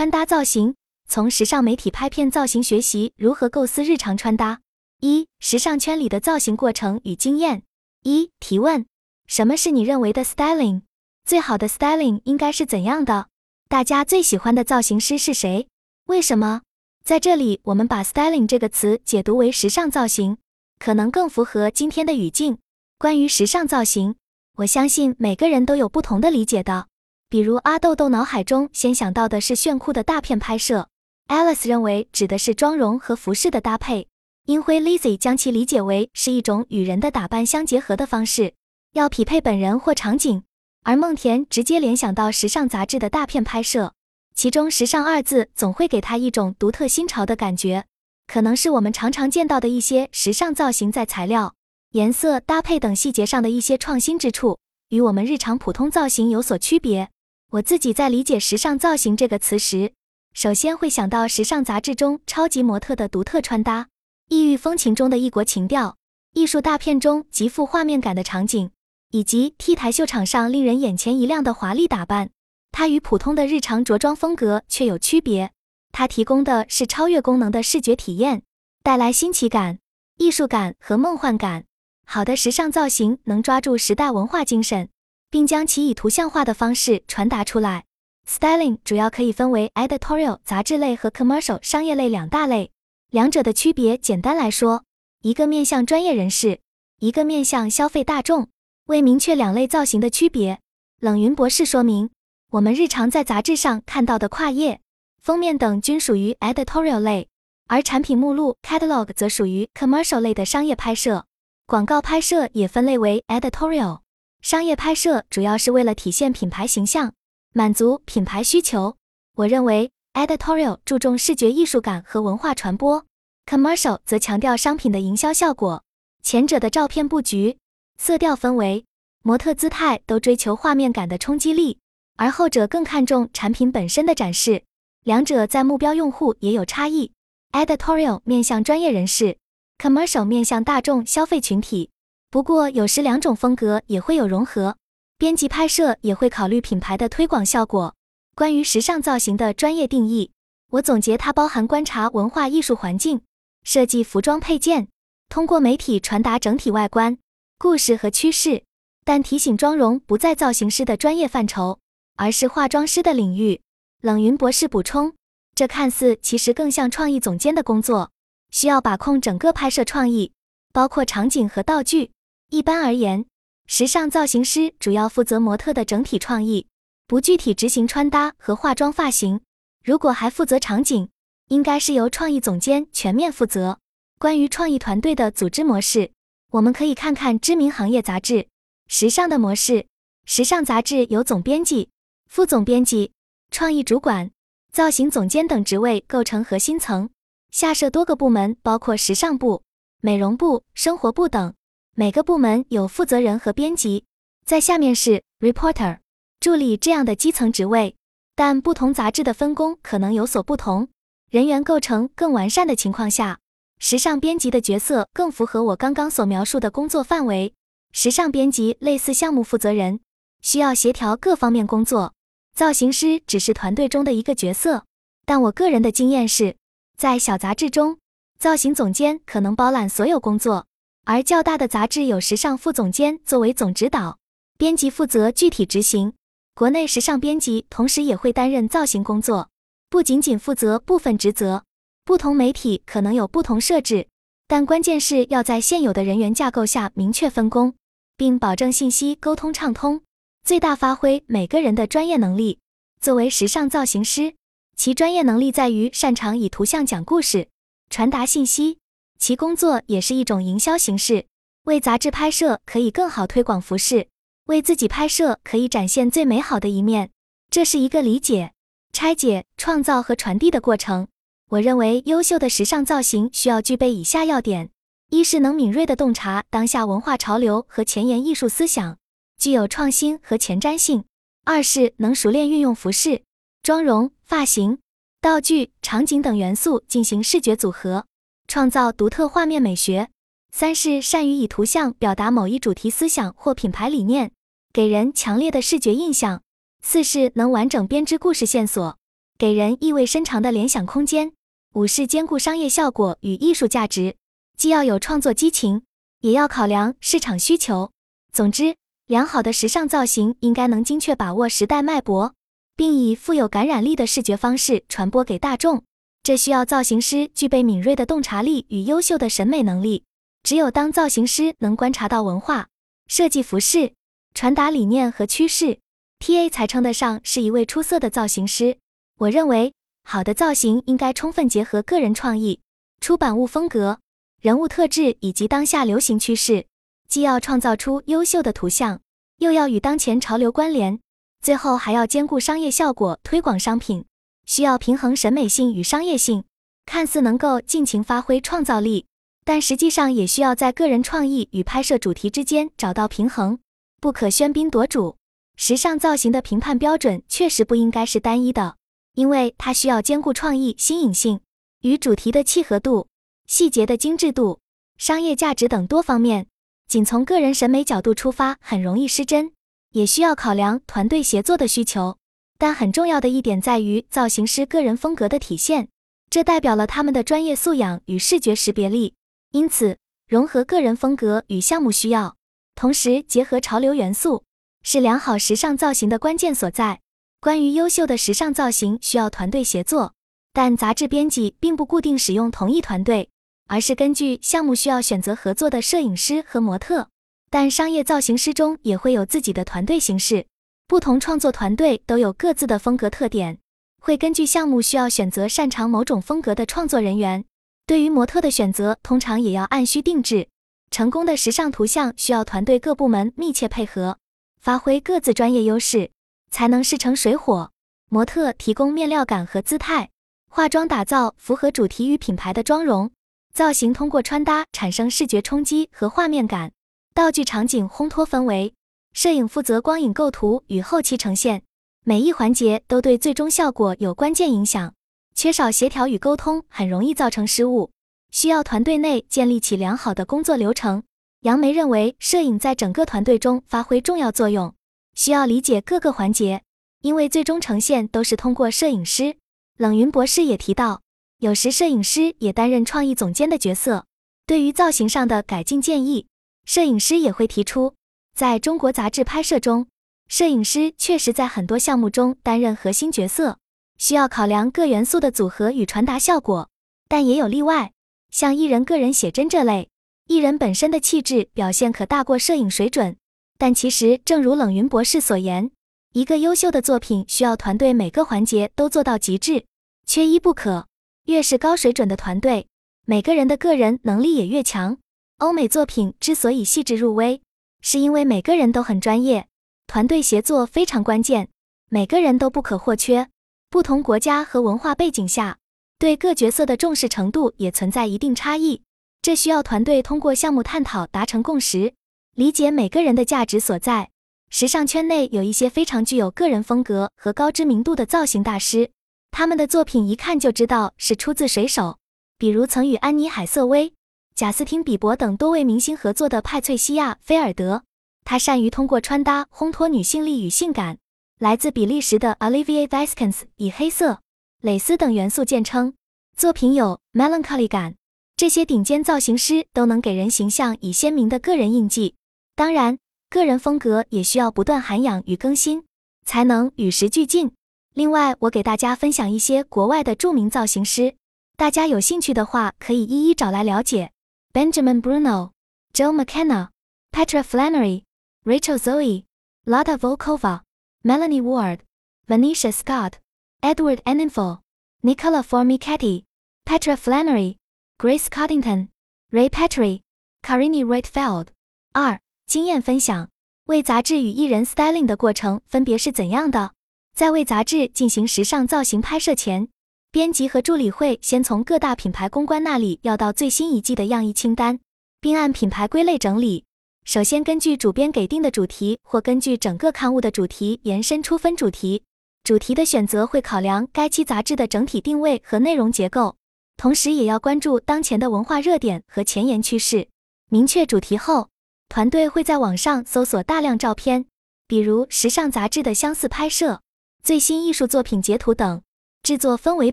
穿搭造型，从时尚媒体拍片造型学习如何构思日常穿搭。一、时尚圈里的造型过程与经验。一、提问：什么是你认为的 styling？最好的 styling 应该是怎样的？大家最喜欢的造型师是谁？为什么？在这里，我们把 styling 这个词解读为时尚造型，可能更符合今天的语境。关于时尚造型，我相信每个人都有不同的理解的。比如阿豆豆脑海中先想到的是炫酷的大片拍摄，Alice 认为指的是妆容和服饰的搭配，英辉 Lizzy 将其理解为是一种与人的打扮相结合的方式，要匹配本人或场景，而梦田直接联想到时尚杂志的大片拍摄，其中“时尚”二字总会给他一种独特新潮的感觉，可能是我们常常见到的一些时尚造型在材料、颜色搭配等细节上的一些创新之处，与我们日常普通造型有所区别。我自己在理解“时尚造型”这个词时，首先会想到时尚杂志中超级模特的独特穿搭，异域风情中的异国情调，艺术大片中极富画面感的场景，以及 T 台秀场上令人眼前一亮的华丽打扮。它与普通的日常着装风格却有区别，它提供的是超越功能的视觉体验，带来新奇感、艺术感和梦幻感。好的时尚造型能抓住时代文化精神。并将其以图像化的方式传达出来。Styling 主要可以分为 editorial 杂志类和 commercial 商业类两大类。两者的区别，简单来说，一个面向专业人士，一个面向消费大众。为明确两类造型的区别，冷云博士说明，我们日常在杂志上看到的跨页、封面等均属于 editorial 类，而产品目录 catalog 则属于 commercial 类的商业拍摄。广告拍摄也分类为 editorial。商业拍摄主要是为了体现品牌形象，满足品牌需求。我认为，editorial 注重视觉艺术感和文化传播，commercial 则强调商品的营销效果。前者的照片布局、色调氛围、模特姿态都追求画面感的冲击力，而后者更看重产品本身的展示。两者在目标用户也有差异，editorial 面向专业人士，commercial 面向大众消费群体。不过，有时两种风格也会有融合。编辑拍摄也会考虑品牌的推广效果。关于时尚造型的专业定义，我总结它包含观察文化艺术环境、设计服装配件，通过媒体传达整体外观、故事和趋势。但提醒妆容不在造型师的专业范畴，而是化妆师的领域。冷云博士补充，这看似其实更像创意总监的工作，需要把控整个拍摄创意，包括场景和道具。一般而言，时尚造型师主要负责模特的整体创意，不具体执行穿搭和化妆发型。如果还负责场景，应该是由创意总监全面负责。关于创意团队的组织模式，我们可以看看知名行业杂志《时尚》的模式。时尚杂志由总编辑、副总编辑、创意主管、造型总监等职位构成核心层，下设多个部门，包括时尚部、美容部、生活部等。每个部门有负责人和编辑，在下面是 reporter 助理这样的基层职位，但不同杂志的分工可能有所不同。人员构成更完善的情况下，时尚编辑的角色更符合我刚刚所描述的工作范围。时尚编辑类似项目负责人，需要协调各方面工作。造型师只是团队中的一个角色，但我个人的经验是，在小杂志中，造型总监可能包揽所有工作。而较大的杂志有时尚副总监作为总指导，编辑负责具体执行。国内时尚编辑同时也会担任造型工作，不仅仅负责部分职责。不同媒体可能有不同设置，但关键是要在现有的人员架构下明确分工，并保证信息沟通畅通，最大发挥每个人的专业能力。作为时尚造型师，其专业能力在于擅长以图像讲故事，传达信息。其工作也是一种营销形式，为杂志拍摄可以更好推广服饰，为自己拍摄可以展现最美好的一面。这是一个理解、拆解、创造和传递的过程。我认为优秀的时尚造型需要具备以下要点：一是能敏锐地洞察当下文化潮流和前沿艺术思想，具有创新和前瞻性；二是能熟练运用服饰、妆容、发型、道具、场景等元素进行视觉组合。创造独特画面美学。三是善于以图像表达某一主题思想或品牌理念，给人强烈的视觉印象。四是能完整编织故事线索，给人意味深长的联想空间。五是兼顾商业效果与艺术价值，既要有创作激情，也要考量市场需求。总之，良好的时尚造型应该能精确把握时代脉搏，并以富有感染力的视觉方式传播给大众。这需要造型师具备敏锐的洞察力与优秀的审美能力。只有当造型师能观察到文化、设计服饰、传达理念和趋势，TA 才称得上是一位出色的造型师。我认为，好的造型应该充分结合个人创意、出版物风格、人物特质以及当下流行趋势，既要创造出优秀的图像，又要与当前潮流关联，最后还要兼顾商业效果，推广商品。需要平衡审美性与商业性，看似能够尽情发挥创造力，但实际上也需要在个人创意与拍摄主题之间找到平衡，不可喧宾夺主。时尚造型的评判标准确实不应该是单一的，因为它需要兼顾创意、新颖性与主题的契合度、细节的精致度、商业价值等多方面。仅从个人审美角度出发，很容易失真，也需要考量团队协作的需求。但很重要的一点在于造型师个人风格的体现，这代表了他们的专业素养与视觉识别力。因此，融合个人风格与项目需要，同时结合潮流元素，是良好时尚造型的关键所在。关于优秀的时尚造型，需要团队协作，但杂志编辑并不固定使用同一团队，而是根据项目需要选择合作的摄影师和模特。但商业造型师中也会有自己的团队形式。不同创作团队都有各自的风格特点，会根据项目需要选择擅长某种风格的创作人员。对于模特的选择，通常也要按需定制。成功的时尚图像需要团队各部门密切配合，发挥各自专业优势，才能势成水火。模特提供面料感和姿态，化妆打造符合主题与品牌的妆容，造型通过穿搭产生视觉冲击和画面感，道具场景烘托氛围。摄影负责光影构图与后期呈现，每一环节都对最终效果有关键影响。缺少协调与沟通，很容易造成失误。需要团队内建立起良好的工作流程。杨梅认为，摄影在整个团队中发挥重要作用，需要理解各个环节，因为最终呈现都是通过摄影师。冷云博士也提到，有时摄影师也担任创意总监的角色，对于造型上的改进建议，摄影师也会提出。在中国杂志拍摄中，摄影师确实在很多项目中担任核心角色，需要考量各元素的组合与传达效果。但也有例外，像艺人个人写真这类，艺人本身的气质表现可大过摄影水准。但其实，正如冷云博士所言，一个优秀的作品需要团队每个环节都做到极致，缺一不可。越是高水准的团队，每个人的个人能力也越强。欧美作品之所以细致入微。是因为每个人都很专业，团队协作非常关键，每个人都不可或缺。不同国家和文化背景下，对各角色的重视程度也存在一定差异。这需要团队通过项目探讨达成共识，理解每个人的价值所在。时尚圈内有一些非常具有个人风格和高知名度的造型大师，他们的作品一看就知道是出自水手，比如曾与安妮海瑟薇。贾斯汀·比伯等多位明星合作的派翠西亚·菲尔德，她善于通过穿搭烘托女性力与性感。来自比利时的 Olivier Viskens 以黑色、蕾丝等元素见称，作品有 melancholy 感。这些顶尖造型师都能给人形象以鲜明的个人印记。当然，个人风格也需要不断涵养与更新，才能与时俱进。另外，我给大家分享一些国外的著名造型师，大家有兴趣的话可以一一找来了解。Benjamin Bruno, Joe McKenna, Petra Flannery, Rachel Zoe, Lada Volkova, Melanie Ward, Venetia Scott, Edward Enninful, Nicola Formichetti, Petra Flannery, Grace Coddington, Ray Petrie, Karini Reitfeld。二、经验分享：为杂志与艺人 styling 的过程分别是怎样的？在为杂志进行时尚造型拍摄前， 编辑和助理会先从各大品牌公关那里要到最新一季的样衣清单，并按品牌归类整理。首先，根据主编给定的主题，或根据整个刊物的主题延伸出分主题。主题的选择会考量该期杂志的整体定位和内容结构，同时也要关注当前的文化热点和前沿趋势。明确主题后，团队会在网上搜索大量照片，比如时尚杂志的相似拍摄、最新艺术作品截图等。制作氛围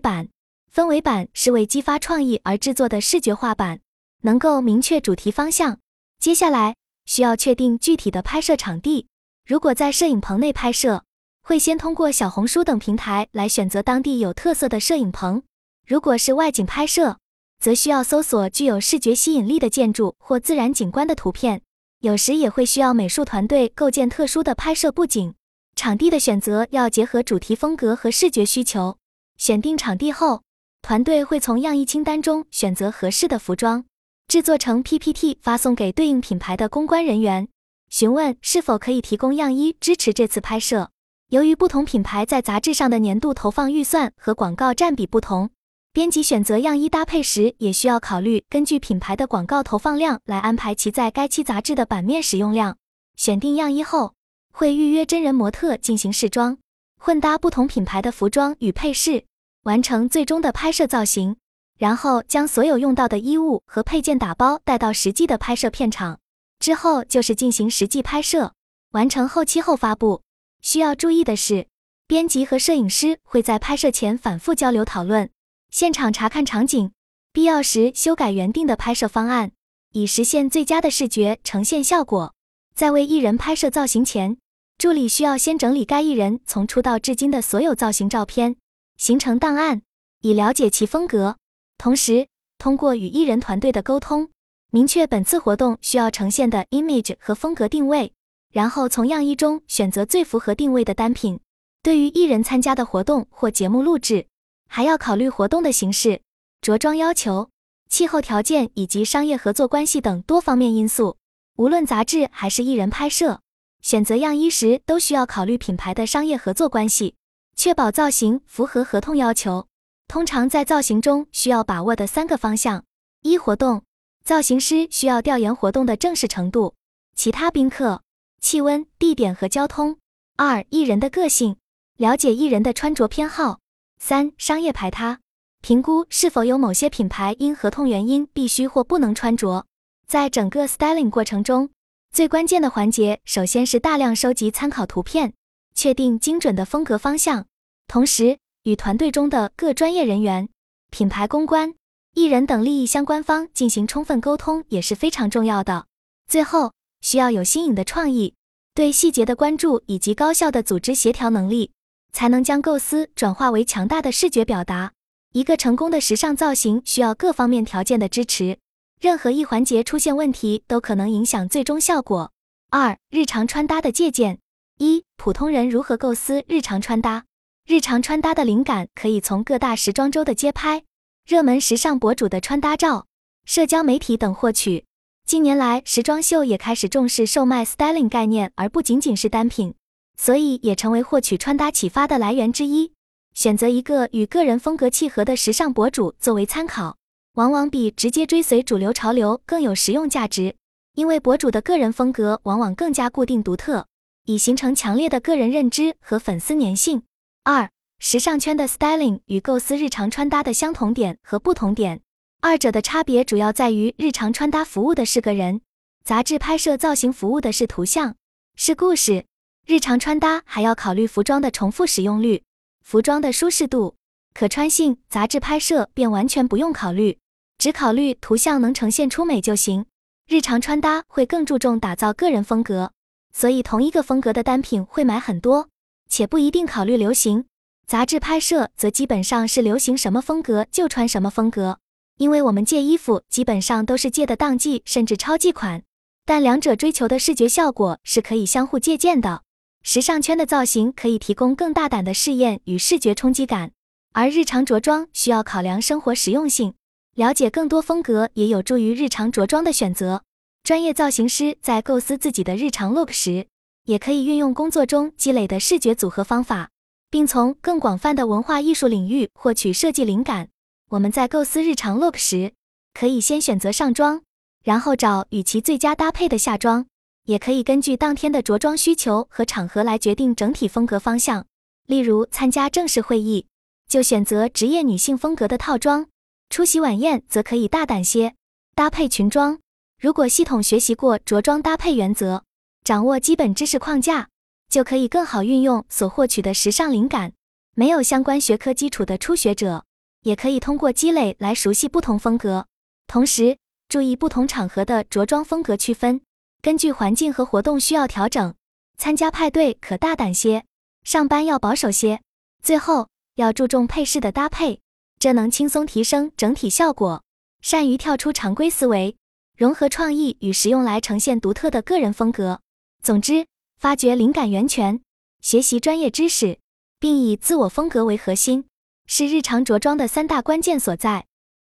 板，氛围板是为激发创意而制作的视觉化板，能够明确主题方向。接下来需要确定具体的拍摄场地。如果在摄影棚内拍摄，会先通过小红书等平台来选择当地有特色的摄影棚；如果是外景拍摄，则需要搜索具有视觉吸引力的建筑或自然景观的图片。有时也会需要美术团队构建特殊的拍摄布景。场地的选择要结合主题风格和视觉需求。选定场地后，团队会从样衣清单中选择合适的服装，制作成 PPT 发送给对应品牌的公关人员，询问是否可以提供样衣支持这次拍摄。由于不同品牌在杂志上的年度投放预算和广告占比不同，编辑选择样衣搭配时也需要考虑根据品牌的广告投放量来安排其在该期杂志的版面使用量。选定样衣后，会预约真人模特进行试装，混搭不同品牌的服装与配饰。完成最终的拍摄造型，然后将所有用到的衣物和配件打包带到实际的拍摄片场，之后就是进行实际拍摄，完成后期后发布。需要注意的是，编辑和摄影师会在拍摄前反复交流讨论，现场查看场景，必要时修改原定的拍摄方案，以实现最佳的视觉呈现效果。在为艺人拍摄造型前，助理需要先整理该艺人从出道至今的所有造型照片。形成档案，以了解其风格。同时，通过与艺人团队的沟通，明确本次活动需要呈现的 image 和风格定位，然后从样衣中选择最符合定位的单品。对于艺人参加的活动或节目录制，还要考虑活动的形式、着装要求、气候条件以及商业合作关系等多方面因素。无论杂志还是艺人拍摄，选择样衣时都需要考虑品牌的商业合作关系。确保造型符合合同要求。通常在造型中需要把握的三个方向：一、活动，造型师需要调研活动的正式程度、其他宾客、气温、地点和交通；二、艺人的个性，了解艺人的穿着偏好；三、商业排他，评估是否有某些品牌因合同原因必须或不能穿着。在整个 styling 过程中，最关键的环节首先是大量收集参考图片。确定精准的风格方向，同时与团队中的各专业人员、品牌公关、艺人等利益相关方进行充分沟通也是非常重要的。最后，需要有新颖的创意、对细节的关注以及高效的组织协调能力，才能将构思转化为强大的视觉表达。一个成功的时尚造型需要各方面条件的支持，任何一环节出现问题都可能影响最终效果。二、日常穿搭的借鉴。一普通人如何构思日常穿搭？日常穿搭的灵感可以从各大时装周的街拍、热门时尚博主的穿搭照、社交媒体等获取。近年来，时装秀也开始重视售卖 styling 概念，而不仅仅是单品，所以也成为获取穿搭启发的来源之一。选择一个与个人风格契合的时尚博主作为参考，往往比直接追随主流潮流更有实用价值，因为博主的个人风格往往更加固定独特。以形成强烈的个人认知和粉丝粘性。二、时尚圈的 styling 与构思日常穿搭的相同点和不同点。二者的差别主要在于，日常穿搭服务的是个人，杂志拍摄造型服务的是图像，是故事。日常穿搭还要考虑服装的重复使用率、服装的舒适度、可穿性，杂志拍摄便完全不用考虑，只考虑图像能呈现出美就行。日常穿搭会更注重打造个人风格。所以，同一个风格的单品会买很多，且不一定考虑流行。杂志拍摄则基本上是流行什么风格就穿什么风格，因为我们借衣服基本上都是借的当季甚至超季款，但两者追求的视觉效果是可以相互借鉴的。时尚圈的造型可以提供更大胆的试验与视觉冲击感，而日常着装需要考量生活实用性。了解更多风格也有助于日常着装的选择。专业造型师在构思自己的日常 look 时，也可以运用工作中积累的视觉组合方法，并从更广泛的文化艺术领域获取设计灵感。我们在构思日常 look 时，可以先选择上装，然后找与其最佳搭配的下装，也可以根据当天的着装需求和场合来决定整体风格方向。例如，参加正式会议，就选择职业女性风格的套装；出席晚宴，则可以大胆些，搭配裙装。如果系统学习过着装搭配原则，掌握基本知识框架，就可以更好运用所获取的时尚灵感。没有相关学科基础的初学者，也可以通过积累来熟悉不同风格。同时，注意不同场合的着装风格区分，根据环境和活动需要调整。参加派对可大胆些，上班要保守些。最后，要注重配饰的搭配，这能轻松提升整体效果。善于跳出常规思维，融合创意与实用来呈现独特的个人风格。总之，发掘灵感源泉，学习专业知识，并以自我风格为核心，是日常着装的三大关键所在。